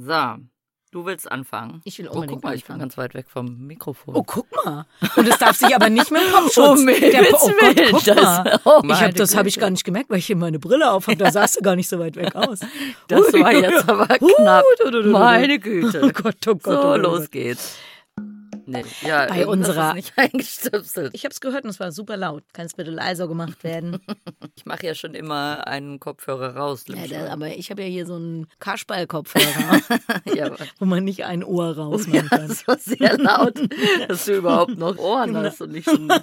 So, du willst anfangen. Ich will Oh, unbedingt guck mal, ich bin anfangen. ganz weit weg vom Mikrofon. Oh, guck mal. Und es darf sich aber nicht mit dem Kopfschutz. Himmels Der- oh Gott, guck das- mal. oh ich hab, das habe ich gar nicht gemerkt, weil ich hier meine Brille auf habe. Da sahst du gar nicht so weit weg aus. Das war jetzt aber knapp. Meine Güte. Oh Gott, oh Gott. So, oh Gott. los geht's. Nee, ja, Bei unserer- ist nicht eingestöpselt. Ich habe es gehört und es war super laut. Kann es bitte leiser gemacht werden? Ich mache ja schon immer einen Kopfhörer raus. ja, da, aber ich habe ja hier so einen Kasperl-Kopfhörer, ja, wo man nicht ein Ohr raus ja, machen kann. das war sehr laut, dass du überhaupt noch Ohren hast und nicht schon mit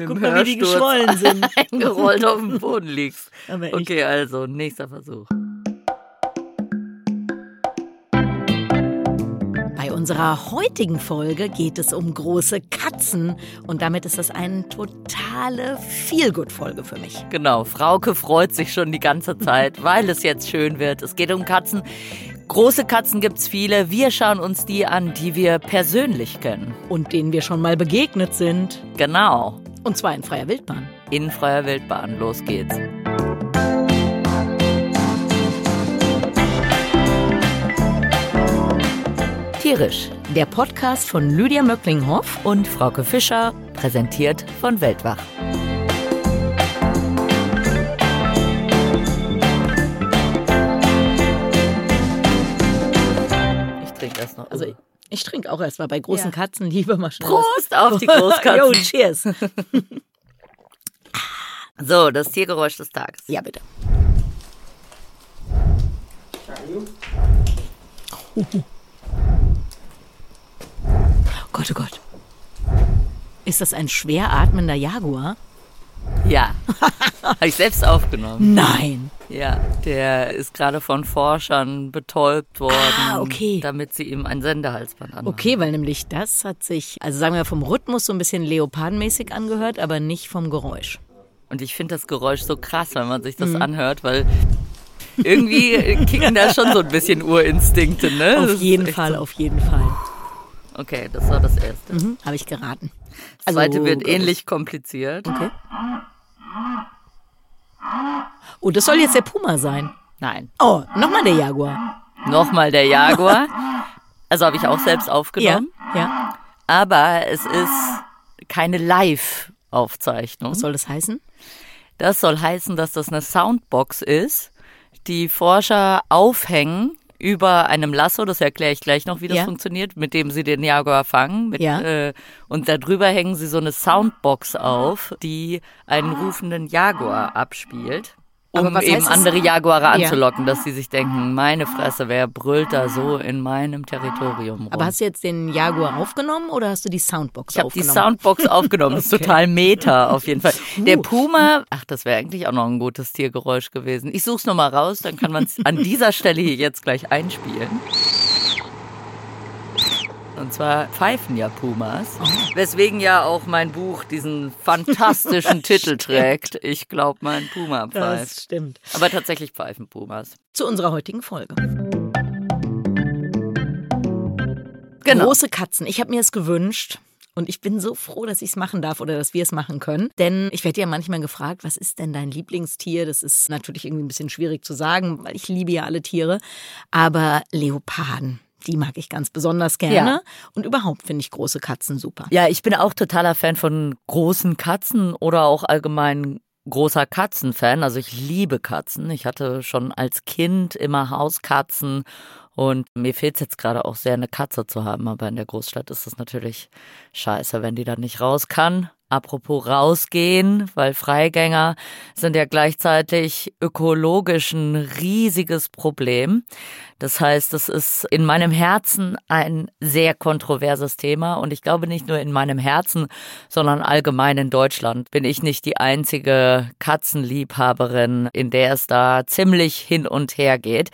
dem Guck mal, wie die geschwollen sind. eingerollt auf dem Boden liegst. Okay, also, nächster Versuch. Unserer heutigen Folge geht es um große Katzen und damit ist das eine totale Feelgood-Folge für mich. Genau, Frauke freut sich schon die ganze Zeit, weil es jetzt schön wird. Es geht um Katzen. Große Katzen gibt's viele. Wir schauen uns die an, die wir persönlich kennen. Und denen wir schon mal begegnet sind. Genau. Und zwar in freier Wildbahn. In freier Wildbahn. Los geht's. Tierisch. Der Podcast von Lydia Möcklinghoff. Und Frauke Fischer, präsentiert von Weltwach. Ich trinke erst noch. Also ich, ich trinke auch erst mal bei großen Ja. Katzen lieber mal schnell. Prost auf die Jo, Großkatzen. cheers. So, das Tiergeräusch des Tages. Ja, bitte. Oh Gott, oh Gott. Ist das ein schwer atmender Jaguar? Ja. Habe ich selbst aufgenommen. Nein. Ja, der ist gerade von Forschern betäubt worden, Ah, okay. damit sie ihm ein Sendehalsband anmachen. Okay, weil nämlich das hat sich, also sagen wir vom Rhythmus so ein bisschen leopardenmäßig angehört, aber nicht vom Geräusch. Und ich finde das Geräusch so krass, wenn man sich das Mhm. anhört, weil irgendwie kicken da schon so ein bisschen Urinstinkte, ne? Auf jeden Fall, so- auf jeden Fall. Okay, das war das erste. Mhm, Habe ich geraten. Das zweite wird Gott. ähnlich kompliziert. Okay. Oh, das soll jetzt der Puma sein. Nein, Oh, nochmal der Jaguar. nochmal der Jaguar. Also habe ich auch selbst Ja, aufgenommen. ja. Aber es ist keine Live-Aufzeichnung. Was soll das heißen? Das soll heißen, dass das eine Soundbox ist, die Forscher aufhängen über einem Lasso, das erkläre ich gleich noch, wie das Ja. funktioniert, mit dem sie den Jaguar fangen. Mit, Ja. äh, und darüber hängen sie so eine Soundbox auf, die einen rufenden Jaguar abspielt. Um eben es? andere Jaguare Ja. anzulocken, dass sie sich denken, meine Fresse, wer brüllt da so in meinem Territorium rum? Aber hast du jetzt den Jaguar aufgenommen oder hast du die Soundbox Ich habe die aufgenommen? Soundbox aufgenommen. Das ist total meta auf jeden Fall. Der Puma, ach, das wäre eigentlich auch noch ein gutes Tiergeräusch gewesen. Ich such's noch mal raus, dann kann man es an dieser Stelle hier jetzt gleich einspielen. Und zwar pfeifen ja Pumas, weswegen ja auch mein Buch diesen fantastischen Titel trägt. Ich glaube, mein Puma das pfeift. stimmt. Aber tatsächlich pfeifen Pumas. Zu unserer heutigen Folge. Genau. Große Katzen. Ich habe mir es gewünscht. Und ich bin so froh, dass ich es machen darf oder dass wir es machen können. Denn ich werde ja manchmal gefragt, was ist denn dein Lieblingstier? Das ist natürlich irgendwie ein bisschen schwierig zu sagen, weil ich liebe ja alle Tiere. Aber Leoparden, die mag ich ganz besonders gerne. Ja. Und überhaupt finde ich große Katzen super. Ja, ich bin auch totaler Fan von großen Katzen oder auch allgemein großer Katzenfan. Also ich liebe Katzen. Ich hatte schon als Kind immer Hauskatzen und mir fehlt es jetzt gerade auch sehr, eine Katze zu haben. Aber in der Großstadt ist es natürlich scheiße, wenn die dann nicht raus kann. Apropos rausgehen, weil Freigänger sind ja gleichzeitig ökologisch ein riesiges Problem. Das heißt, es ist in meinem Herzen ein sehr kontroverses Thema und ich glaube nicht nur in meinem Herzen, sondern allgemein in Deutschland bin ich nicht die einzige Katzenliebhaberin, in der es da ziemlich hin und her geht.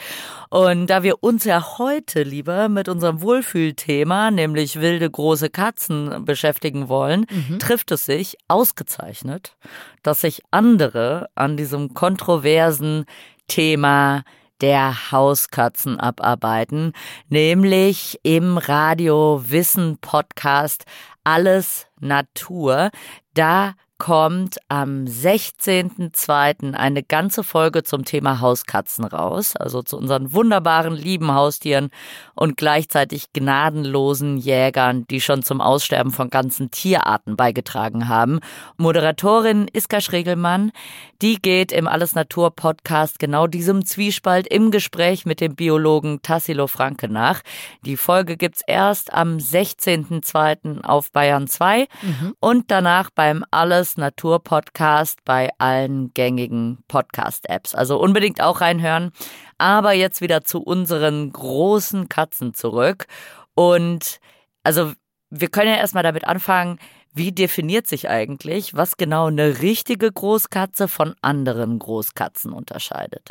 Und da wir uns ja heute lieber mit unserem Wohlfühlthema, nämlich wilde große Katzen, beschäftigen wollen, trifft es sich ausgezeichnet, dass sich andere an diesem kontroversen Thema der Hauskatzen abarbeiten, nämlich im Radio Wissen Podcast Alles Natur. Da kommt am 16.02. eine ganze Folge zum Thema Hauskatzen raus, also zu unseren wunderbaren, lieben Haustieren und gleichzeitig gnadenlosen Jägern, die schon zum Aussterben von ganzen Tierarten beigetragen haben. Moderatorin Iska Schregelmann, die geht im Alles Natur Podcast genau diesem Zwiespalt im Gespräch mit dem Biologen Tassilo Franke nach. Die Folge gibt's erst am 16.02. auf Bayern 2 mhm. und danach beim Alles Natur Podcast bei allen gängigen Podcast-Apps. Also unbedingt auch reinhören. Aber jetzt wieder zu unseren großen Katzen zurück. Und also wir können ja erstmal damit anfangen, wie definiert sich eigentlich, was genau eine richtige Großkatze von anderen Großkatzen unterscheidet?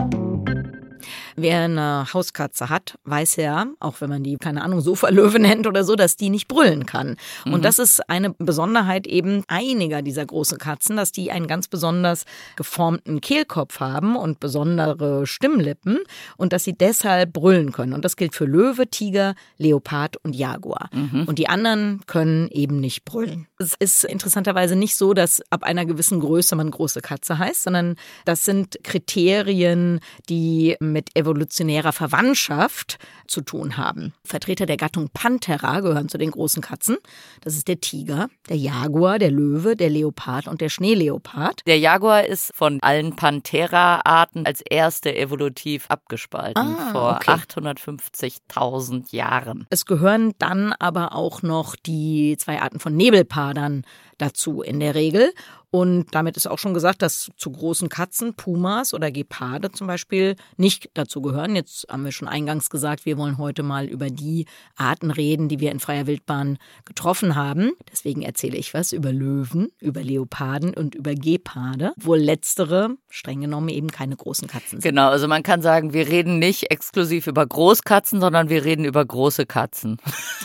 Wer eine Hauskatze hat, weiß ja, auch wenn man die, keine Ahnung, Sofalöwe nennt oder so, dass die nicht brüllen kann. Mhm. Und das ist eine Besonderheit eben einiger dieser großen Katzen, dass die einen ganz besonders geformten Kehlkopf haben und besondere Stimmlippen und dass sie deshalb brüllen können. Und das gilt für Löwe, Tiger, Leopard und Jaguar. Mhm. Und die anderen können eben nicht brüllen. Es ist interessanterweise nicht so, dass ab einer gewissen Größe man große Katze heißt, sondern das sind Kriterien, die mit evolutionärer Verwandtschaft zu tun haben. Vertreter der Gattung Panthera gehören zu den großen Katzen. Das ist der Tiger, der Jaguar, der Löwe, der Leopard und der Schneeleopard. Der Jaguar ist von allen Panthera-Arten als erste evolutiv abgespalten ah, vor okay. 850.000 Jahren. Es gehören dann aber auch noch die zwei Arten von Nebelpadern dazu in der Regel. Und damit ist auch schon gesagt, dass zu großen Katzen, Pumas oder Geparde zum Beispiel nicht dazu gehören. Jetzt haben wir schon eingangs gesagt, wir wollen heute mal über die Arten reden, die wir in freier Wildbahn getroffen haben. Deswegen erzähle ich was über Löwen, über Leoparden und über Geparde, wo letztere streng genommen eben keine großen Katzen sind. Genau, also man kann sagen, wir reden nicht exklusiv über Großkatzen, sondern wir reden über große Katzen.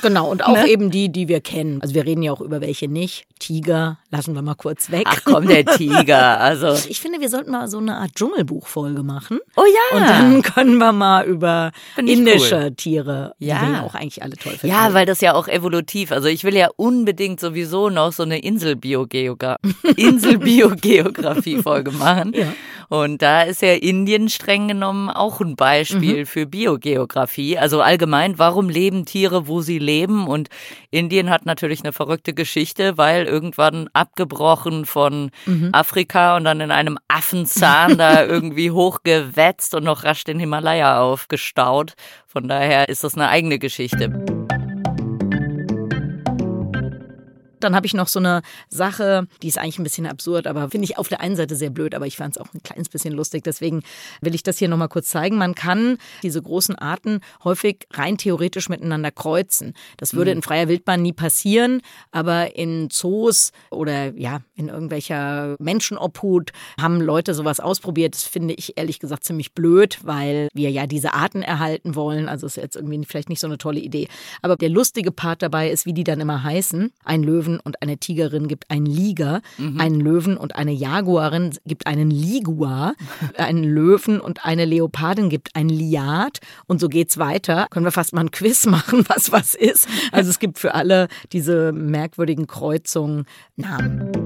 Genau, und auch ne? eben die, die wir kennen. Also wir reden ja auch über welche nicht. Tiger lassen wir mal kurz weg. Ach komm, der Tiger. Also. Ich finde, wir sollten mal so eine Art Dschungelbuchfolge machen. Oh ja. Und dann können wir mal über indische cool. Tiere, ja. die wir auch eigentlich alle toll finden. Ja, weil das ja auch evolutiv. Also ich will ja unbedingt sowieso noch so eine Inselbiogeografie Insel Folge machen. Ja. Und da ist ja Indien streng genommen auch ein Beispiel mhm. für Biogeografie. Also allgemein, warum leben Tiere, wo sie leben? Und Indien hat natürlich eine verrückte Geschichte, weil irgendwann abgebrochen von mhm. Afrika und dann in einem Affenzahn da irgendwie hochgewetzt und noch rasch den Himalaya aufgestaut. Von daher ist das eine eigene Geschichte. Dann habe ich noch so eine Sache, die ist eigentlich ein bisschen absurd, aber finde ich auf der einen Seite sehr blöd, aber ich fand es auch ein kleines bisschen lustig. Deswegen will ich das hier nochmal kurz zeigen. Man kann diese großen Arten häufig rein theoretisch miteinander kreuzen. Das würde mhm. in freier Wildbahn nie passieren, aber in Zoos oder ja, in irgendwelcher Menschenobhut haben Leute sowas ausprobiert. Das finde ich ehrlich gesagt ziemlich blöd, weil wir ja diese Arten erhalten wollen. Also ist jetzt irgendwie vielleicht nicht so eine tolle Idee. Aber der lustige Part dabei ist, wie die dann immer heißen. Ein Löwen Löwen und eine Tigerin gibt einen Liger, mhm. einen Löwen und eine Jaguarin gibt einen Liguar, einen Löwen und eine Leopardin gibt ein Liat und so geht's weiter. Können wir fast mal ein Quiz machen, was was ist. Also es gibt für alle diese merkwürdigen Kreuzungen Namen.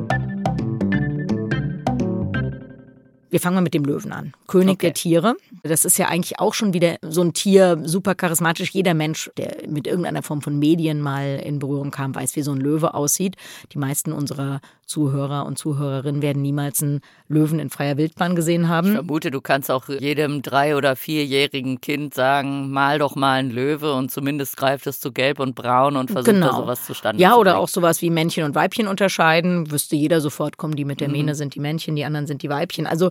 Wir fangen mal mit dem Löwen an. König okay. der Tiere. Das ist ja eigentlich auch schon wieder so ein Tier, super charismatisch. Jeder Mensch, der mit irgendeiner Form von Medien mal in Berührung kam, weiß, wie so ein Löwe aussieht. Die meisten unserer Zuhörer und Zuhörerinnen werden niemals einen Löwen in freier Wildbahn gesehen haben. Ich vermute, du kannst auch jedem drei- oder vierjährigen Kind sagen, mal doch mal einen Löwe und zumindest greift es zu gelb und braun und versucht genau. da sowas zustande ja, zu Ja, oder auch sowas wie Männchen und Weibchen unterscheiden. Wüsste jeder sofort, kommen die mit der mhm. Mähne, sind die Männchen, die anderen sind die Weibchen. Also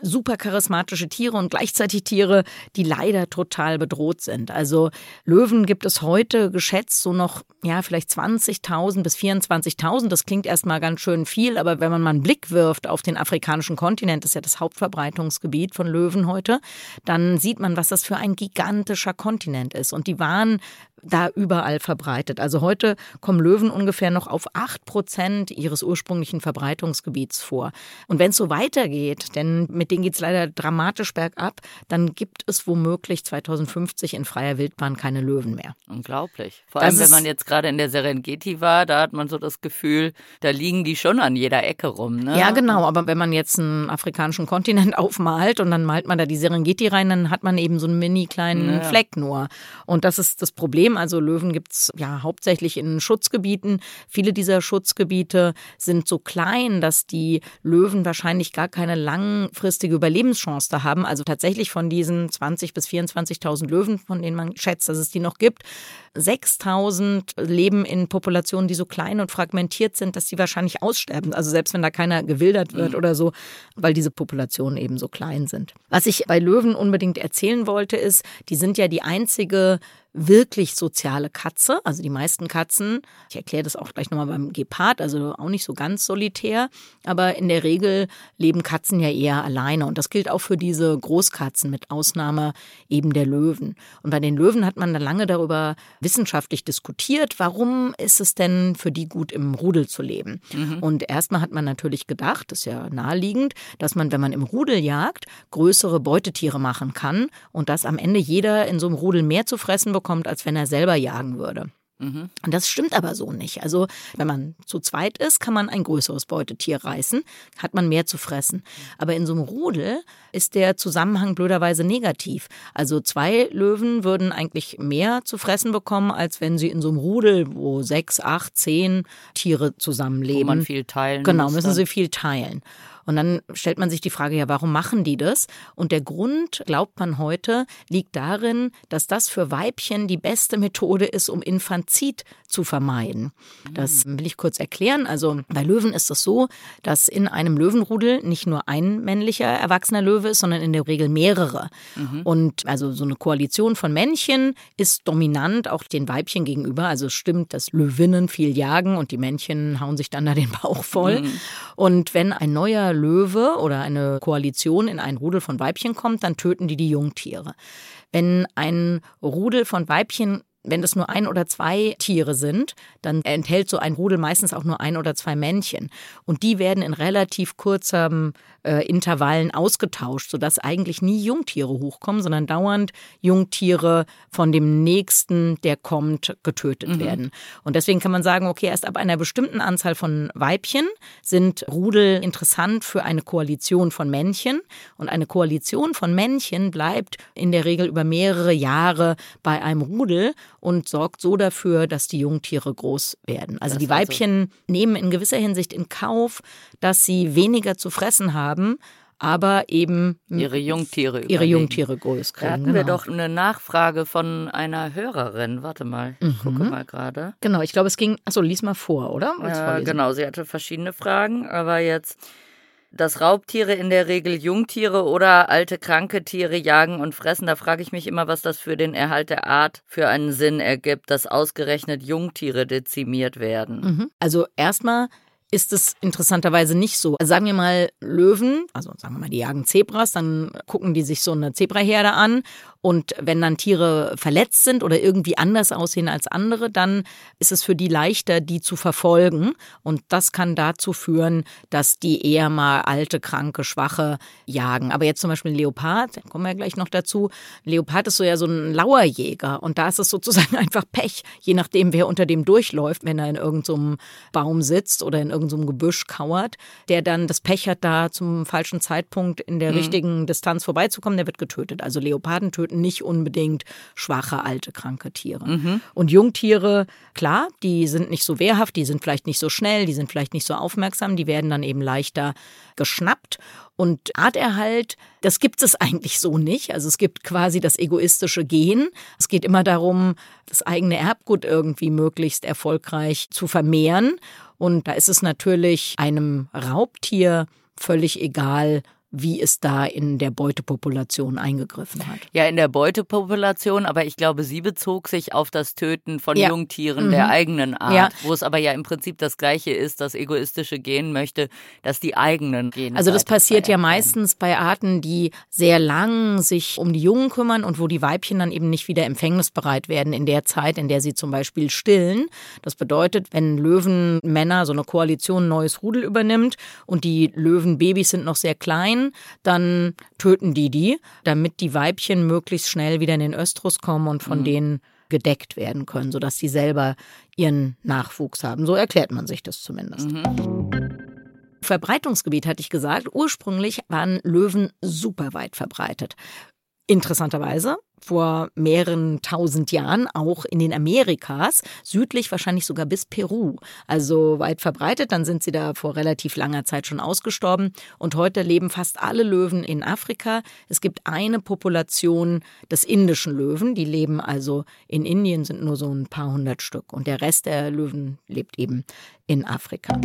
super charismatische Tiere und gleichzeitig Tiere, die leider total bedroht sind. Also Löwen gibt es heute geschätzt so noch, ja, vielleicht 20.000 bis 24.000. Das klingt erstmal ganz schön viel, aber wenn man mal einen Blick wirft auf den afrikanischen Kontinent, das ist ja das Hauptverbreitungsgebiet von Löwen heute, dann sieht man, was das für ein gigantischer Kontinent ist. Und die waren da überall verbreitet. Also heute kommen Löwen ungefähr noch auf acht Prozent ihres ursprünglichen Verbreitungsgebiets vor. Und wenn es so weitergeht, denn mit denen geht es leider dramatisch bergab, dann gibt es womöglich 2050 in freier Wildbahn keine Löwen mehr. Unglaublich. Vor allem, wenn man jetzt gerade in der Serengeti war, da hat man so das Gefühl, da liegen die schon an jeder Ecke rum. Ne? Ja, genau. Aber wenn man jetzt einen afrikanischen Kontinent aufmalt und dann malt man da die Serengeti rein, dann hat man eben so einen mini kleinen ja. Fleck nur. Und das ist das Problem. Also Löwen gibt es ja hauptsächlich in Schutzgebieten. Viele dieser Schutzgebiete sind so klein, dass die Löwen wahrscheinlich gar keine langfristige Überlebenschance da haben. Also tatsächlich von diesen 20.000 bis 24.000 Löwen, von denen man schätzt, dass es die noch gibt, 6000 leben in Populationen, die so klein und fragmentiert sind, dass sie wahrscheinlich aussterben. Also selbst wenn da keiner gewildert wird mhm. oder so, weil diese Populationen eben so klein sind. Was ich bei Löwen unbedingt erzählen wollte, ist, die sind ja die einzige wirklich soziale Katze. Also die meisten Katzen, ich erkläre das auch gleich nochmal beim Gepard, also auch nicht so ganz solitär, aber in der Regel leben Katzen ja eher alleine. Und das gilt auch für diese Großkatzen mit Ausnahme eben der Löwen. Und bei den Löwen hat man dann lange darüber wissenschaftlich diskutiert, warum ist es denn für die gut im Rudel zu leben. Mhm. Und erstmal hat man natürlich gedacht, das ist ja naheliegend, dass man, wenn man im Rudel jagt, größere Beutetiere machen kann und dass am Ende jeder in so einem Rudel mehr zu fressen bekommt, als wenn er selber jagen würde. Mhm. Und das stimmt aber so nicht. Also, wenn man zu zweit ist, kann man ein größeres Beutetier reißen, hat man mehr zu fressen. Aber in so einem Rudel ist der Zusammenhang blöderweise negativ. Also, zwei Löwen würden eigentlich mehr zu fressen bekommen, als wenn sie in so einem Rudel, wo sechs, acht, zehn Tiere zusammenleben. Wo man viel teilen Genau, müssen sie viel teilen. Und dann stellt man sich die Frage, ja, warum machen die das? Und der Grund, glaubt man heute, liegt darin, dass das für Weibchen die beste Methode ist, um Infantizid zu vermeiden. Das will ich kurz erklären. Also bei Löwen ist es so, dass in einem Löwenrudel nicht nur ein männlicher erwachsener Löwe ist, sondern in der Regel mehrere. Mhm. Und also so eine Koalition von Männchen ist dominant auch den Weibchen gegenüber. Also es stimmt, dass Löwinnen viel jagen und die Männchen hauen sich dann da den Bauch voll. Mhm. Und wenn ein neuer Löwe oder eine Koalition in ein Rudel von Weibchen kommt, dann töten die die Jungtiere. Wenn ein Rudel von Weibchen wenn das nur ein oder zwei Tiere sind, dann enthält so ein Rudel meistens auch nur ein oder zwei Männchen. Und die werden in relativ kurzen äh, Intervallen ausgetauscht, sodass eigentlich nie Jungtiere hochkommen, sondern dauernd Jungtiere von dem nächsten, der kommt, getötet mhm. werden. Und deswegen kann man sagen, okay, erst ab einer bestimmten Anzahl von Weibchen sind Rudel interessant für eine Koalition von Männchen. Und eine Koalition von Männchen bleibt in der Regel über mehrere Jahre bei einem Rudel und sorgt so dafür, dass die Jungtiere groß werden. Also das die also Weibchen also nehmen in gewisser Hinsicht in Kauf, dass sie weniger zu fressen haben, aber eben ihre Jungtiere ihre Jungtiere groß kriegen. Da hatten genau. wir doch eine Nachfrage von einer Hörerin. Warte mal, ich mhm. gucke mal gerade. Genau, ich glaube, es ging. Achso, lies mal vor, oder? Ja, genau, sie hatte verschiedene Fragen, aber jetzt dass Raubtiere in der Regel Jungtiere oder alte kranke Tiere jagen und fressen. Da frage ich mich immer, was das für den Erhalt der Art für einen Sinn ergibt, dass ausgerechnet Jungtiere dezimiert werden. Mhm. Also erstmal ist es interessanterweise nicht so. Also sagen wir mal Löwen, also sagen wir mal, die jagen Zebras, dann gucken die sich so eine Zebraherde an und wenn dann Tiere verletzt sind oder irgendwie anders aussehen als andere, dann ist es für die leichter, die zu verfolgen. Und das kann dazu führen, dass die eher mal alte, kranke, schwache jagen. Aber jetzt zum Beispiel ein Leopard, da kommen wir gleich noch dazu. Ein Leopard ist so ja so ein Lauerjäger. Und da ist es sozusagen einfach Pech, je nachdem, wer unter dem durchläuft, wenn er in irgendeinem so Baum sitzt oder in irgendeinem so Gebüsch kauert, der dann das Pech hat, da zum falschen Zeitpunkt in der mhm. richtigen Distanz vorbeizukommen, der wird getötet. Also Leoparden töten töten nicht unbedingt schwache, alte, kranke Tiere. Mhm. Und Jungtiere, klar, die sind nicht so wehrhaft, die sind vielleicht nicht so schnell, die sind vielleicht nicht so aufmerksam, die werden dann eben leichter geschnappt. Und Arterhalt, das gibt es eigentlich so nicht. Also es gibt quasi das egoistische Gen. Es geht immer darum, das eigene Erbgut irgendwie möglichst erfolgreich zu vermehren. Und da ist es natürlich einem Raubtier völlig egal, wie es da in der Beutepopulation eingegriffen hat. Ja, in der Beutepopulation, aber ich glaube, sie bezog sich auf das Töten von ja. Jungtieren mhm. der eigenen Art, ja. wo es aber ja im Prinzip das Gleiche ist, das egoistische Gen möchte, dass die eigenen Gene. Also das passiert ja meistens bei Arten, die sehr lang sich um die Jungen kümmern und wo die Weibchen dann eben nicht wieder empfängnisbereit werden in der Zeit, in der sie zum Beispiel stillen. Das bedeutet, wenn Löwenmänner so eine Koalition ein neues Rudel übernimmt und die Löwenbabys sind noch sehr klein, Weibchen, dann töten die die, damit die Weibchen möglichst schnell wieder in den Östrus kommen und von mhm. denen gedeckt werden können, sodass sie selber ihren Nachwuchs haben. So erklärt man sich das zumindest. Mhm. Verbreitungsgebiet hatte ich gesagt. Ursprünglich waren Löwen super weit verbreitet. Interessanterweise vor mehreren tausend Jahren auch in den Amerikas, südlich wahrscheinlich sogar bis Peru. Also weit verbreitet, dann sind sie da vor relativ langer Zeit schon ausgestorben und heute leben fast alle Löwen in Afrika. Es gibt eine Population des indischen Löwen, die leben also in Indien, sind nur so ein paar hundert Stück und der Rest der Löwen lebt eben in Afrika.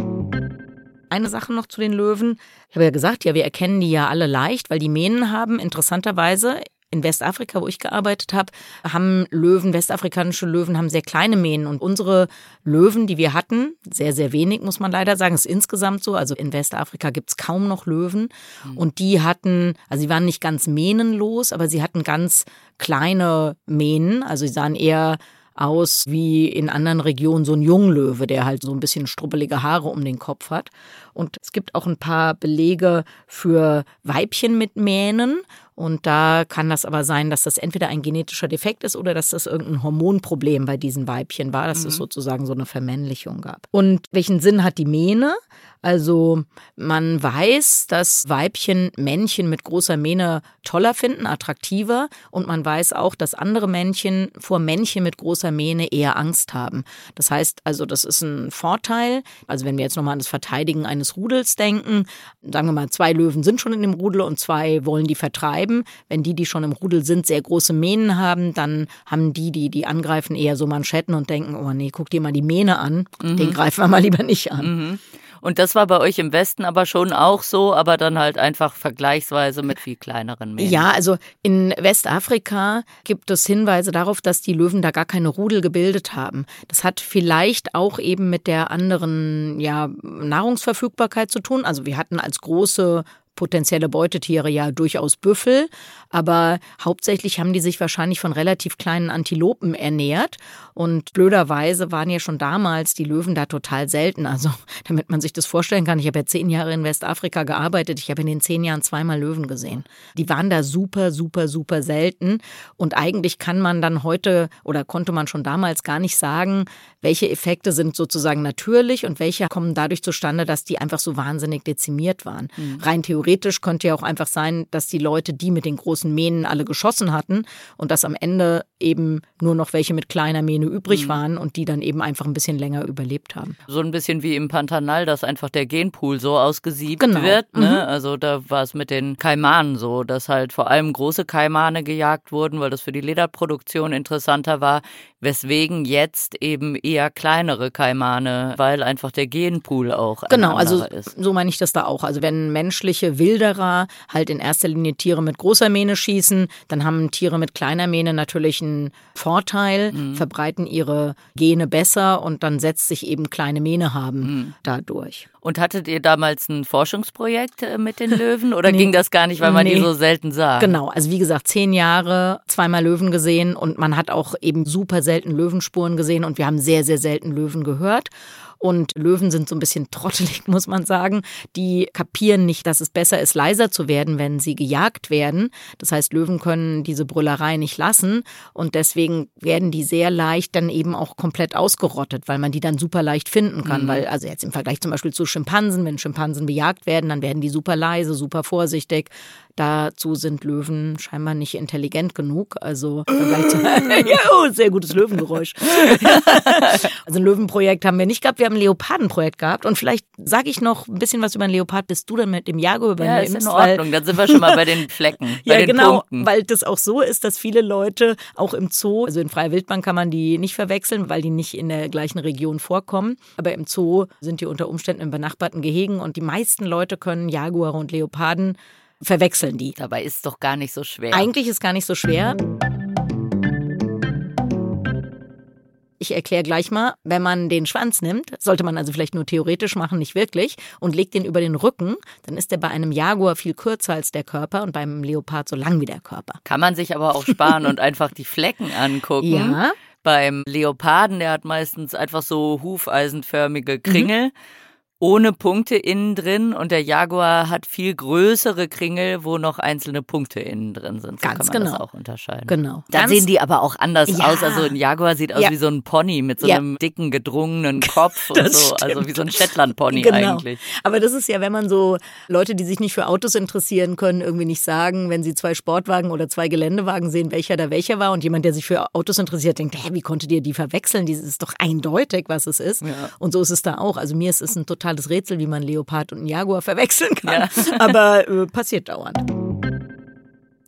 Eine Sache noch zu den Löwen. Ich habe ja gesagt, ja, wir erkennen die ja alle leicht, weil die Mähnen haben. Interessanterweise in Westafrika, wo ich gearbeitet habe, haben Löwen, westafrikanische Löwen, haben sehr kleine Mähnen. Und unsere Löwen, die wir hatten, sehr, sehr wenig, muss man leider sagen, ist insgesamt so. Also in Westafrika gibt es kaum noch Löwen. Mhm. Und die hatten, also sie waren nicht ganz mähnenlos, aber sie hatten ganz kleine Mähnen. Also sie sahen eher aus wie in anderen Regionen so ein Junglöwe, der halt so ein bisschen struppelige Haare um den Kopf hat. Und es gibt auch ein paar Belege für Weibchen mit Mähnen. Und da kann das aber sein, dass das entweder ein genetischer Defekt ist oder dass das irgendein Hormonproblem bei diesen Weibchen war, dass mhm. es sozusagen so eine Vermännlichung gab. Und welchen Sinn hat die Mähne? Also man weiß, dass Weibchen Männchen mit großer Mähne toller finden, attraktiver. Und man weiß auch, dass andere Männchen vor Männchen mit großer Mähne eher Angst haben. Das heißt also, das ist ein Vorteil. Also wenn wir jetzt nochmal an das Verteidigen eines Rudels denken, sagen wir mal, zwei Löwen sind schon in dem Rudel und zwei wollen die vertreiben. Wenn die, die schon im Rudel sind, sehr große Mähnen haben, dann haben die, die die angreifen, eher so Manschetten und denken, oh nee, guck dir mal die Mähne an, mhm. den greifen wir mal lieber nicht an. Mhm. Und das war bei euch im Westen aber schon auch so, aber dann halt einfach vergleichsweise mit viel kleineren Mähen. Ja, also in Westafrika gibt es Hinweise darauf, dass die Löwen da gar keine Rudel gebildet haben. Das hat vielleicht auch eben mit der anderen ja, Nahrungsverfügbarkeit zu tun. Also wir hatten als große potenzielle Beutetiere ja durchaus Büffel, aber hauptsächlich haben die sich wahrscheinlich von relativ kleinen Antilopen ernährt und blöderweise waren ja schon damals die Löwen da total selten. Also damit man sich das vorstellen kann, ich habe ja zehn Jahre in Westafrika gearbeitet, ich habe in den zehn Jahren zweimal Löwen gesehen. Die waren da super, super, super selten und eigentlich kann man dann heute oder konnte man schon damals gar nicht sagen, welche Effekte sind sozusagen natürlich und welche kommen dadurch zustande, dass die einfach so wahnsinnig dezimiert waren. Mhm. Rein theoretisch theoretisch könnte ja auch einfach sein, dass die Leute, die mit den großen Mähnen alle geschossen hatten und dass am Ende eben nur noch welche mit kleiner Mähne übrig mhm. waren und die dann eben einfach ein bisschen länger überlebt haben. So ein bisschen wie im Pantanal, dass einfach der Genpool so ausgesiebt genau. wird. Ne? Mhm. Also da war es mit den Kaimanen so, dass halt vor allem große Kaimane gejagt wurden, weil das für die Lederproduktion interessanter war, weswegen jetzt eben eher kleinere Kaimane, weil einfach der Genpool auch genau, also ist. so meine ich das da auch. Also wenn menschliche Wilderer halt in erster Linie Tiere mit großer Mähne schießen, dann haben Tiere mit kleiner Mähne natürlich einen Vorteil, mhm. verbreiten ihre Gene besser und dann setzt sich eben kleine Mähne haben mhm. dadurch. Und hattet ihr damals ein Forschungsprojekt äh, mit den Löwen oder nee. ging das gar nicht, weil man nee. die so selten sah? Genau, also wie gesagt, zehn Jahre, zweimal Löwen gesehen und man hat auch eben super selten Löwenspuren gesehen und wir haben sehr, sehr selten Löwen gehört. Und Löwen sind so ein bisschen trottelig, muss man sagen. Die kapieren nicht, dass es besser ist, leiser zu werden, wenn sie gejagt werden. Das heißt, Löwen können diese Brüllerei nicht lassen. Und deswegen werden die sehr leicht dann eben auch komplett ausgerottet, weil man die dann super leicht finden kann. Mhm. Weil, also jetzt im Vergleich zum Beispiel zu Schimpansen, wenn Schimpansen bejagt werden, dann werden die super leise, super vorsichtig. Dazu sind Löwen scheinbar nicht intelligent genug. Also ja, oh, sehr gutes Löwengeräusch. also ein Löwenprojekt haben wir nicht gehabt. Wir haben ein Leopardenprojekt gehabt. Und vielleicht sage ich noch ein bisschen was über ein Leopard, bis du dann mit dem Jago übernimmst. Ja, ist in Ordnung. Dann sind wir schon mal bei den Flecken. ja, den genau. Punkten. Weil das auch so ist, dass viele Leute auch im Zoo, also in freier Wildbahn kann man die nicht verwechseln, weil die nicht in der gleichen Region vorkommen. Aber im Zoo sind die unter Umständen in benachbarten Gehegen und die meisten Leute können Jaguare und Leoparden verwechseln die. Dabei ist es doch gar nicht so schwer. Eigentlich ist gar nicht so schwer. Ich erkläre gleich mal, wenn man den Schwanz nimmt, sollte man also vielleicht nur theoretisch machen, nicht wirklich, und legt den über den Rücken, dann ist der bei einem Jaguar viel kürzer als der Körper und beim Leopard so lang wie der Körper. Kann man sich aber auch sparen und einfach die Flecken angucken. Ja. Beim Leoparden, der hat meistens einfach so hufeisenförmige Kringel. Mhm ohne Punkte innen drin und der Jaguar hat viel größere Kringel, wo noch einzelne Punkte innen drin sind. So Ganz kann man genau. das auch unterscheiden. Genau. Da Ganz- sehen die aber auch anders Ja. aus. Also ein Jaguar sieht aus Ja. wie so ein Pony mit so Ja. einem dicken, gedrungenen Kopf und so. Also stimmt. wie so ein Shetland-Pony Genau. eigentlich. Aber das ist ja, wenn man so Leute, die sich nicht für Autos interessieren, können irgendwie nicht sagen, wenn sie zwei Sportwagen oder zwei Geländewagen sehen, welcher da welcher war. Und jemand, der sich für Autos interessiert, denkt, hä, wie konntet ihr die verwechseln? Das ist doch eindeutig, was es ist. Und so ist es da auch. Also mir ist es ein totales Rätsel, wie man Leopard und Jaguar verwechseln kann. Ja. Aber äh, passiert dauernd.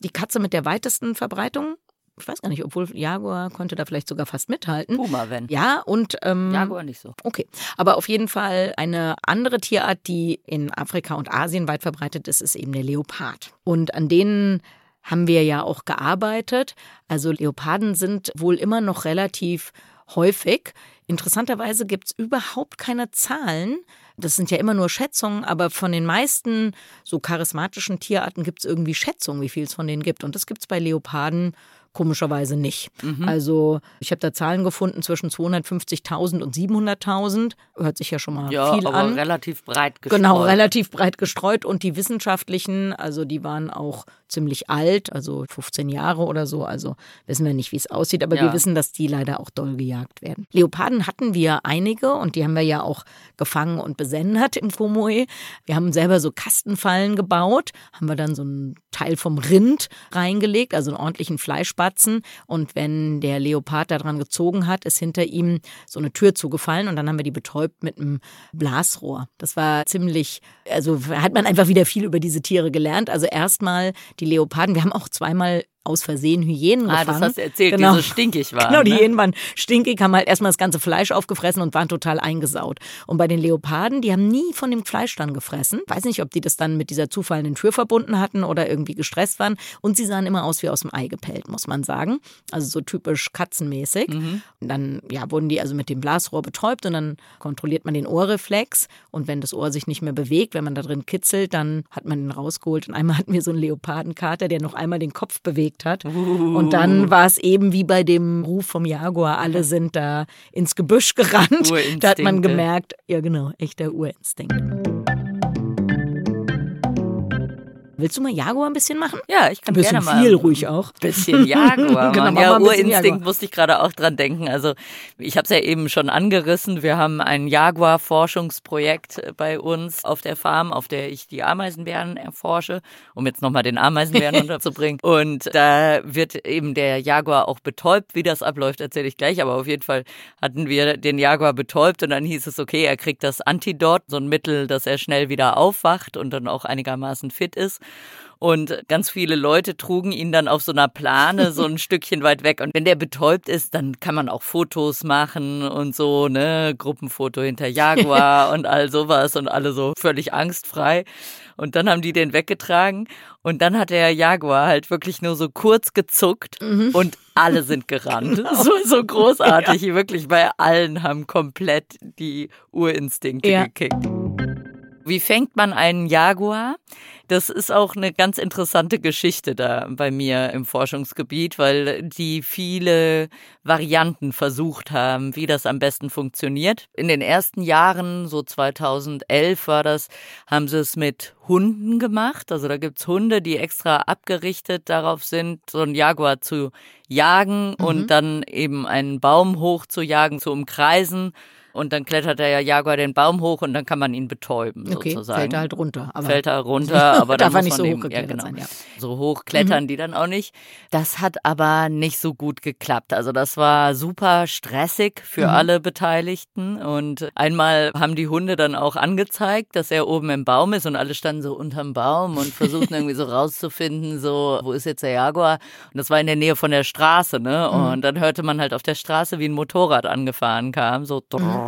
Die Katze mit der weitesten Verbreitung, ich weiß gar nicht, obwohl Jaguar konnte da vielleicht sogar fast mithalten. Puma, wenn. Ja, und ähm, Jaguar nicht so. Okay, aber auf jeden Fall eine andere Tierart, die in Afrika und Asien weit verbreitet ist, ist eben der Leopard. Und an denen haben wir ja auch gearbeitet. Also Leoparden sind wohl immer noch relativ häufig. Interessanterweise gibt es überhaupt keine Zahlen. Das sind ja immer nur Schätzungen, aber von den meisten so charismatischen Tierarten gibt es irgendwie Schätzungen, wie viel es von denen gibt. Und das gibt es bei Leoparden komischerweise nicht. Also ich habe da Zahlen gefunden zwischen 250.000 und 700.000. Hört sich ja schon mal Ja, viel aber an. relativ breit gestreut. Genau, relativ breit gestreut. Und die wissenschaftlichen, also die waren auch ziemlich alt, also 15 Jahre oder so. Also wissen wir nicht, wie es aussieht, aber Ja. wir wissen, dass die leider auch doll gejagt werden. Leoparden hatten wir einige und die haben wir ja auch gefangen und besendet im Komoe. Wir haben selber so Kastenfallen gebaut, haben wir dann so einen Teil vom Rind reingelegt, also einen ordentlichen Fleischbatzen. Und wenn der Leopard daran gezogen hat, ist hinter ihm so eine Tür zugefallen und dann haben wir die betäubt mit einem Blasrohr. Das war ziemlich, also hat man einfach wieder viel über diese Tiere gelernt. Also erstmal die Leoparden, wir haben auch zweimal aus Versehen Hyänen Ah, gefangen. das hast du erzählt, Genau. die so stinkig waren. Genau, die ne? Hyänen waren stinkig, haben halt erstmal das ganze Fleisch aufgefressen und waren total eingesaut. Und bei den Leoparden, die haben nie von dem Fleisch dann gefressen. Weiß nicht, ob die das dann mit dieser zufallenden Tür verbunden hatten oder irgendwie gestresst waren. Und sie sahen immer aus wie aus dem Ei gepellt, muss man sagen. Also so typisch katzenmäßig. Mhm. Und dann ja, wurden die also mit dem Blasrohr betäubt und dann kontrolliert man den Ohrreflex. Und wenn das Ohr sich nicht mehr bewegt, wenn man da drin kitzelt, dann hat man ihn rausgeholt. Und einmal hatten wir so einen Leopardenkater, der noch einmal den Kopf bewegt hat. Und dann war es eben wie bei dem Ruf vom Jaguar. Alle sind da ins Gebüsch gerannt. Da hat man gemerkt, ja genau, echter Urinstinkt. Willst du mal Jaguar ein bisschen machen? Ja, ich kann Ein bisschen gerne mal. viel ruhig auch. Bisschen Jaguar. Genau, Mann. ja, ein Urinstinkt Jaguar. musste ich gerade auch dran denken. Also ich habe es ja eben schon angerissen. Wir haben ein Jaguar-Forschungsprojekt bei uns auf der Farm, auf der ich die Ameisenbären erforsche, um jetzt nochmal den Ameisenbären unterzubringen. Und da wird eben der Jaguar auch betäubt. Wie das abläuft, erzähle ich gleich. Aber auf jeden Fall hatten wir den Jaguar betäubt und dann hieß es, okay, er kriegt das Antidot, so ein Mittel, dass er schnell wieder aufwacht und dann auch einigermaßen fit ist. Und ganz viele Leute trugen ihn dann auf so einer Plane so ein Stückchen weit weg. Und wenn der betäubt ist, dann kann man auch Fotos machen und so, ne, Gruppenfoto hinter Jaguar und all sowas und alle so völlig angstfrei. Und dann haben die den weggetragen und dann hat der Jaguar halt wirklich nur so kurz gezuckt und alle sind gerannt. So, so großartig, wirklich, weil allen haben komplett die Urinstinkte Ja. gekickt. Wie fängt man einen Jaguar? Das ist auch eine ganz interessante Geschichte da bei mir im Forschungsgebiet, weil die viele Varianten versucht haben, wie das am besten funktioniert. In den ersten Jahren, so 2011 war das, haben sie es mit Hunden gemacht. Also da gibt's Hunde, die extra abgerichtet darauf sind, so einen Jaguar zu jagen und dann eben einen Baum hoch zu jagen, zu umkreisen. Und dann klettert der Jaguar den Baum hoch und dann kann man ihn betäuben, Okay, sozusagen. fällt er halt runter. Aber Fällt er runter, aber dann Darf muss nicht man so hochgeklettert ja, genau. sein, ja. So hoch klettern die dann auch nicht. Das hat aber nicht so gut geklappt. Also das war super stressig für alle Beteiligten. Und einmal haben die Hunde dann auch angezeigt, dass er oben im Baum ist und alle standen so unterm Baum und versuchten irgendwie so rauszufinden, so, wo ist jetzt der Jaguar? Und das war in der Nähe von der Straße, ne? Und dann hörte man halt auf der Straße, wie ein Motorrad angefahren kam, so. drrrr.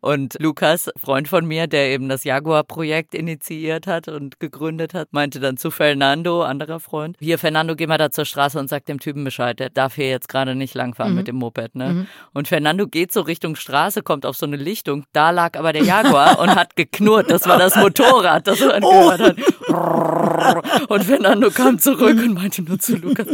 Und Lukas, Freund von mir, der eben das Jaguar-Projekt initiiert hat und gegründet hat, meinte dann zu Fernando, anderer Freund, hier Fernando, geh mal da zur Straße und sag dem Typen Bescheid, der darf hier jetzt gerade nicht langfahren mhm. mit dem Moped. Ne? Mhm. Und Fernando geht so Richtung Straße, kommt auf so eine Lichtung, da lag aber der Jaguar und hat geknurrt. Das war das Motorrad, das man oh. gehört hat. Und Fernando kam zurück und meinte nur zu Lukas,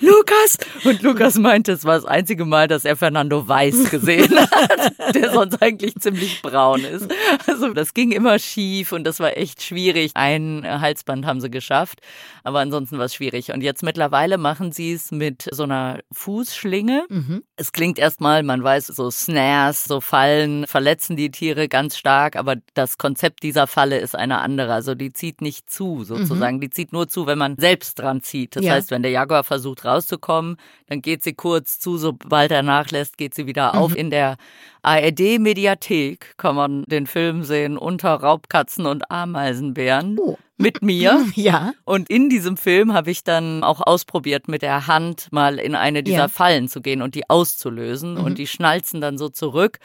Lukas! Und Lukas meinte, es war das einzige Mal, dass er Fernando weiß gesehen hat, der sonst eigentlich ziemlich braun ist. Also das ging immer schief und das war echt schwierig. Ein Halsband haben sie geschafft, aber ansonsten war es schwierig. Und jetzt mittlerweile machen sie es mit so einer Fußschlinge. Mhm. Es klingt erstmal, man weiß, so Snares, so Fallen verletzen die Tiere ganz stark, aber das Konzept dieser Falle ist eine andere. Also die zieht nicht zu, sozusagen. Mhm. Die zieht nur zu, wenn man selbst dran zieht. Das ja. heißt, wenn der Jaguar versucht rauszukommen, dann geht sie kurz zu, sobald er nachlässt, geht sie wieder auf. Mhm. In der ARD-Mediathek kann man den Film sehen unter Raubkatzen und Ameisenbären. Oh mit mir. Ja. Und in diesem Film habe ich dann auch ausprobiert, mit der Hand mal in eine dieser ja. Fallen zu gehen und die auszulösen. Mhm. Und die schnalzen dann so zurück.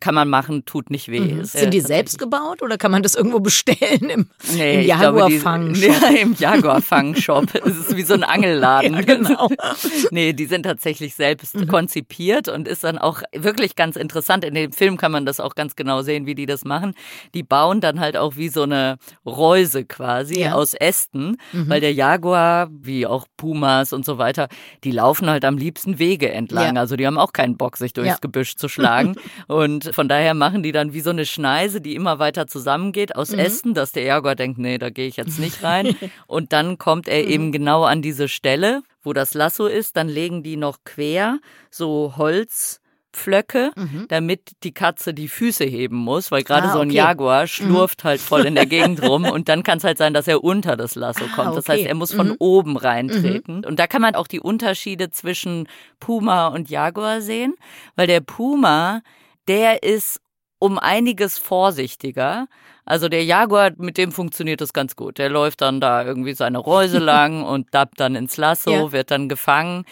Kann man machen, tut nicht weh. Mhm. Sind die selbst gebaut oder kann man das irgendwo bestellen im, nee, im Jaguar-Fang-Shop? Ja, im Jaguar-Fang-Shop. es ist wie so ein Angelladen. Ja, genau. nee, die sind tatsächlich selbst mhm. konzipiert und ist dann auch wirklich ganz interessant. In dem Film kann man das auch ganz genau sehen, wie die das machen. Die bauen dann halt auch wie so eine Reuse quasi quasi ja. aus Ästen, mhm. weil der Jaguar, wie auch Pumas und so weiter, die laufen halt am liebsten Wege entlang. Ja. Also die haben auch keinen Bock, sich durchs ja. Gebüsch zu schlagen. und von daher machen die dann wie so eine Schneise, die immer weiter zusammengeht aus mhm. Ästen, dass der Jaguar denkt, nee, da gehe ich jetzt nicht rein. und dann kommt er mhm. eben genau an diese Stelle, wo das Lasso ist. Dann legen die noch quer so Holz Pflöcke, mhm. damit die Katze die Füße heben muss, weil gerade ah, so ein okay. Jaguar mhm. schlurft mhm. halt voll in der Gegend rum und dann kann es halt sein, dass er unter das Lasso kommt. Ah, okay. Das heißt, er muss von mhm. oben reintreten. Mhm. Und da kann man auch die Unterschiede zwischen Puma und Jaguar sehen, weil der Puma, der ist um einiges vorsichtiger. Also der Jaguar, mit dem funktioniert das ganz gut. Der läuft dann da irgendwie seine Reuse lang und dappt dann ins Lasso, ja. wird dann gefangen.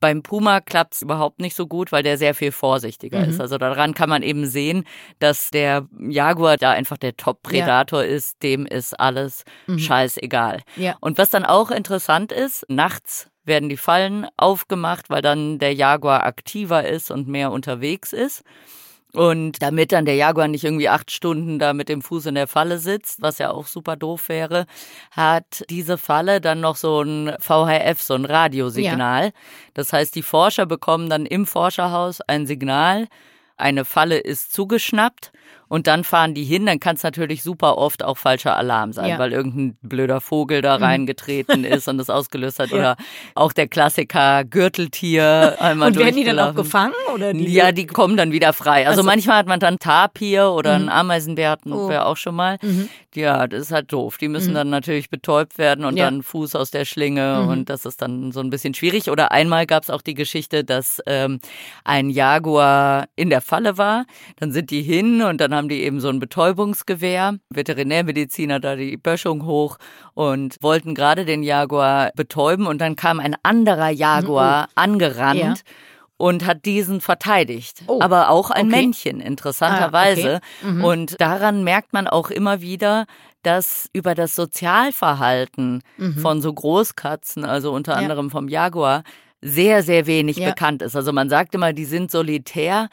Beim Puma klappt es überhaupt nicht so gut, weil der sehr viel vorsichtiger mhm. ist. Also daran kann man eben sehen, dass der Jaguar da einfach der Top-Predator ja. ist. Dem ist alles mhm. scheißegal. Ja. Und was dann auch interessant ist, nachts werden die Fallen aufgemacht, weil dann der Jaguar aktiver ist und mehr unterwegs ist. Und damit dann der Jaguar nicht irgendwie acht Stunden da mit dem Fuß in der Falle sitzt, was ja auch super doof wäre, hat diese Falle dann noch so ein VHF, so ein Radiosignal. Ja. Das heißt, die Forscher bekommen dann im Forscherhaus ein Signal, eine Falle ist zugeschnappt und dann fahren die hin, dann kann es natürlich super oft auch falscher Alarm sein, ja. weil irgendein blöder Vogel da mhm. reingetreten ist und das ausgelöst hat. Ja. Oder auch der Klassiker Gürteltier einmal Und werden die dann auch gefangen? Oder die ja, die kommen dann wieder frei. Also, also manchmal hat man dann Tapir oder mhm. einen Ameisenbär hatten oh. wir auch schon mal. Mhm. Ja, das ist halt doof. Die müssen mhm. dann natürlich betäubt werden und ja. dann Fuß aus der Schlinge mhm. und das ist dann so ein bisschen schwierig. Oder einmal gab es auch die Geschichte, dass ähm, ein Jaguar in der Falle war. Dann sind die hin und dann haben die eben so ein Betäubungsgewehr. Veterinärmediziner da die Böschung hoch und wollten gerade den Jaguar betäuben und dann kam ein anderer Jaguar oh. angerannt. Ja und hat diesen verteidigt. Oh, aber auch ein okay. Männchen, interessanterweise. Ah, okay. mhm. Und daran merkt man auch immer wieder, dass über das Sozialverhalten mhm. von so Großkatzen, also unter ja. anderem vom Jaguar, sehr, sehr wenig ja. bekannt ist. Also man sagt immer, die sind solitär.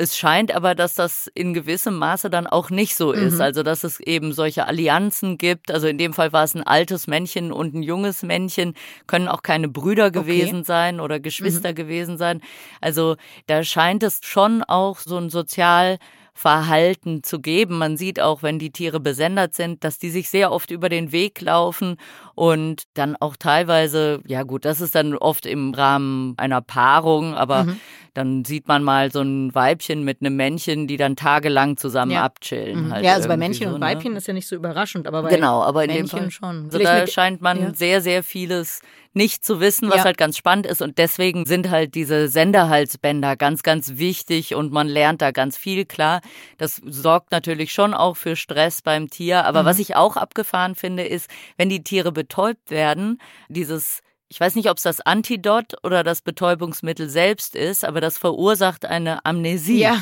Es scheint aber, dass das in gewissem Maße dann auch nicht so ist. Mhm. Also dass es eben solche Allianzen gibt. Also in dem Fall war es ein altes Männchen und ein junges Männchen, können auch keine Brüder gewesen okay. sein oder Geschwister mhm. gewesen sein. Also da scheint es schon auch so ein sozial Verhalten zu geben. Man sieht auch, wenn die Tiere besendet sind, dass die sich sehr oft über den Weg laufen und dann auch teilweise, ja gut, das ist dann oft im Rahmen einer Paarung, aber mhm. Dann sieht man mal so ein Weibchen mit einem Männchen, die dann tagelang zusammen ja. abchillen. Mhm. Halt ja, also bei Männchen so, und ne? Weibchen ne? ist ja nicht so überraschend, aber bei genau, aber in Männchen dem Fall schon. Also da scheint man ja. sehr, sehr vieles nicht zu wissen, was ja. halt ganz spannend ist. Und deswegen sind halt diese Senderhalsbänder ganz, ganz wichtig und man lernt da ganz viel. Klar, das sorgt natürlich schon auch für Stress beim Tier. Aber mhm. was ich auch abgefahren finde, ist, wenn die Tiere betäubt werden, dieses ich weiß nicht, ob es das Antidot oder das Betäubungsmittel selbst ist, aber das verursacht eine Amnesie. Ja.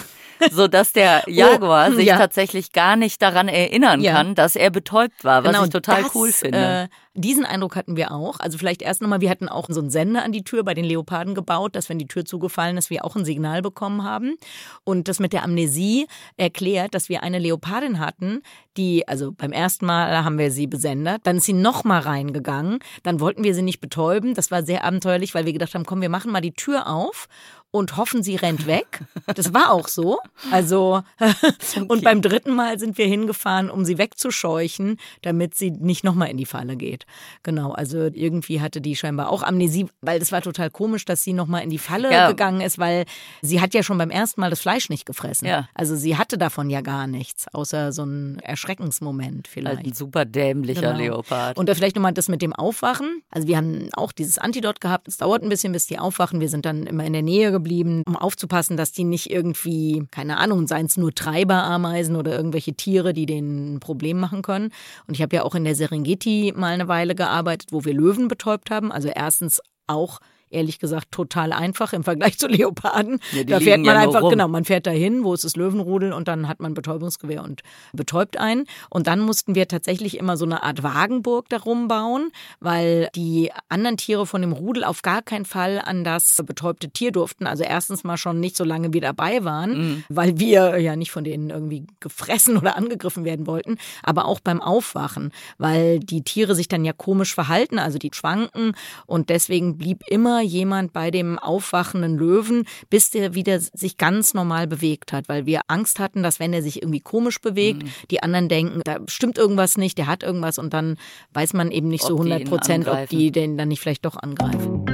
So dass der oh, Jaguar oh, sich ja. tatsächlich gar nicht daran erinnern ja. kann, dass er betäubt war, was genau, ich total das, cool finde. Äh, diesen Eindruck hatten wir auch. Also vielleicht erst nochmal, wir hatten auch so einen Sender an die Tür bei den Leoparden gebaut, dass wenn die Tür zugefallen ist, wir auch ein Signal bekommen haben. Und das mit der Amnesie erklärt, dass wir eine Leopardin hatten, die, also beim ersten Mal haben wir sie besendet, dann ist sie nochmal reingegangen, dann wollten wir sie nicht betäuben. Das war sehr abenteuerlich, weil wir gedacht haben, komm, wir machen mal die Tür auf und hoffen, sie rennt weg. Das war auch so. Also, okay. und beim dritten Mal sind wir hingefahren, um sie wegzuscheuchen, damit sie nicht nochmal in die Falle geht. Genau, also irgendwie hatte die scheinbar auch Amnesie, weil es war total komisch, dass sie nochmal in die Falle ja. gegangen ist, weil sie hat ja schon beim ersten Mal das Fleisch nicht gefressen. Ja. Also sie hatte davon ja gar nichts, außer so ein Erschreckensmoment vielleicht. Ein super dämlicher genau. Leopard. Und vielleicht nochmal das mit dem Aufwachen. Also wir haben auch dieses Antidot gehabt. Es dauert ein bisschen, bis die aufwachen. Wir sind dann immer in der Nähe geblieben, um aufzupassen, dass die nicht irgendwie, keine Ahnung, seien es nur Treiberameisen oder irgendwelche Tiere, die denen ein Problem machen können. Und ich habe ja auch in der Serengeti mal eine Weile gearbeitet, wo wir Löwen betäubt haben. Also erstens auch ehrlich gesagt total einfach im Vergleich zu Leoparden. Ja, da fährt man ja einfach, genau, man fährt dahin, wo ist das Löwenrudel und dann hat man Betäubungsgewehr und betäubt einen. Und dann mussten wir tatsächlich immer so eine Art Wagenburg darum bauen, weil die anderen Tiere von dem Rudel auf gar keinen Fall an das betäubte Tier durften. Also erstens mal schon nicht so lange wir dabei waren, mhm. weil wir ja nicht von denen irgendwie gefressen oder angegriffen werden wollten, aber auch beim Aufwachen, weil die Tiere sich dann ja komisch verhalten, also die schwanken und deswegen blieb immer jemand bei dem aufwachenden Löwen, bis der wieder sich ganz normal bewegt hat, weil wir Angst hatten, dass wenn er sich irgendwie komisch bewegt, mhm. die anderen denken, da stimmt irgendwas nicht, der hat irgendwas und dann weiß man eben nicht ob so 100 Prozent, ob die den dann nicht vielleicht doch angreifen.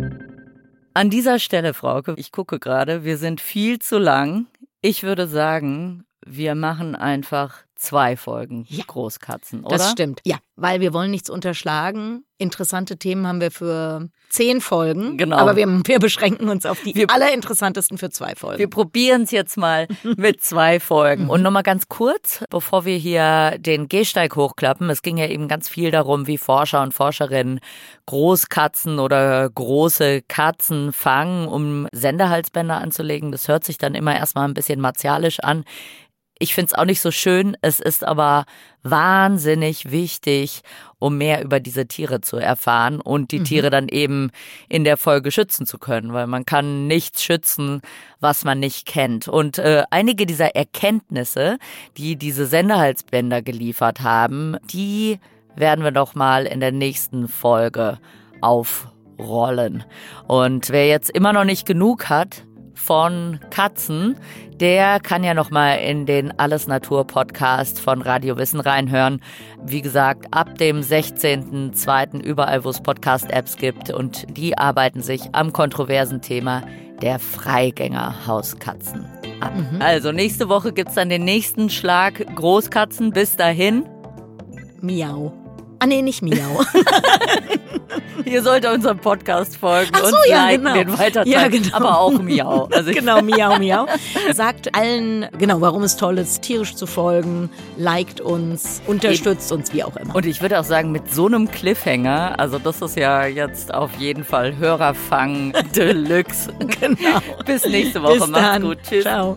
An dieser Stelle, Frauke, ich gucke gerade, wir sind viel zu lang. Ich würde sagen, wir machen einfach zwei Folgen ja. Großkatzen, oder? Das stimmt, ja. Weil wir wollen nichts unterschlagen. Interessante Themen haben wir für zehn Folgen. Genau. Aber wir, wir beschränken uns auf die wir, allerinteressantesten für zwei Folgen. Wir probieren es jetzt mal mit zwei Folgen. Und nochmal ganz kurz, bevor wir hier den Gehsteig hochklappen. Es ging ja eben ganz viel darum, wie Forscher und Forscherinnen Großkatzen oder große Katzen fangen, um Sendehalsbänder anzulegen. Das hört sich dann immer erstmal ein bisschen martialisch an. Ich finde es auch nicht so schön. Es ist aber wahnsinnig wichtig, um mehr über diese Tiere zu erfahren und die mhm. Tiere dann eben in der Folge schützen zu können, weil man kann nichts schützen, was man nicht kennt. Und äh, einige dieser Erkenntnisse, die diese Sendehalsbänder geliefert haben, die werden wir noch mal in der nächsten Folge aufrollen. Und wer jetzt immer noch nicht genug hat, von Katzen, der kann ja noch mal in den Alles Natur Podcast von Radio Wissen reinhören. Wie gesagt, ab dem 16.02. überall, wo es Podcast Apps gibt und die arbeiten sich am kontroversen Thema der Freigänger-Hauskatzen ab. Mhm. Also nächste Woche gibt es dann den nächsten Schlag Großkatzen. Bis dahin. Miau. Ah nee, nicht Miau. Ihr solltet unserem Podcast folgen so, und ja, liken, genau. den weiter ja, genau. aber auch Miau. Also genau, Miau, Miau. Sagt allen, genau, warum es toll ist, tierisch zu folgen, liked uns, unterstützt Eben. uns, wie auch immer. Und ich würde auch sagen, mit so einem Cliffhanger, also das ist ja jetzt auf jeden Fall Hörerfang Deluxe. genau. Bis nächste Woche. Bis Macht's gut. Tschüss. Ciao.